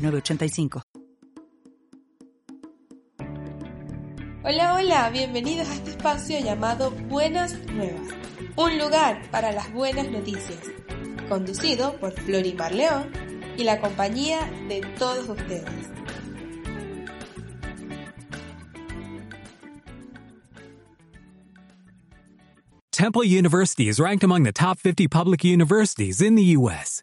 906985. Hola, hola, bienvenidos a este espacio llamado Buenas Nuevas, un lugar para las buenas noticias, conducido por Florimar León y la compañía de todos ustedes. Temple University is ranked among the top 50 public universities in the U.S.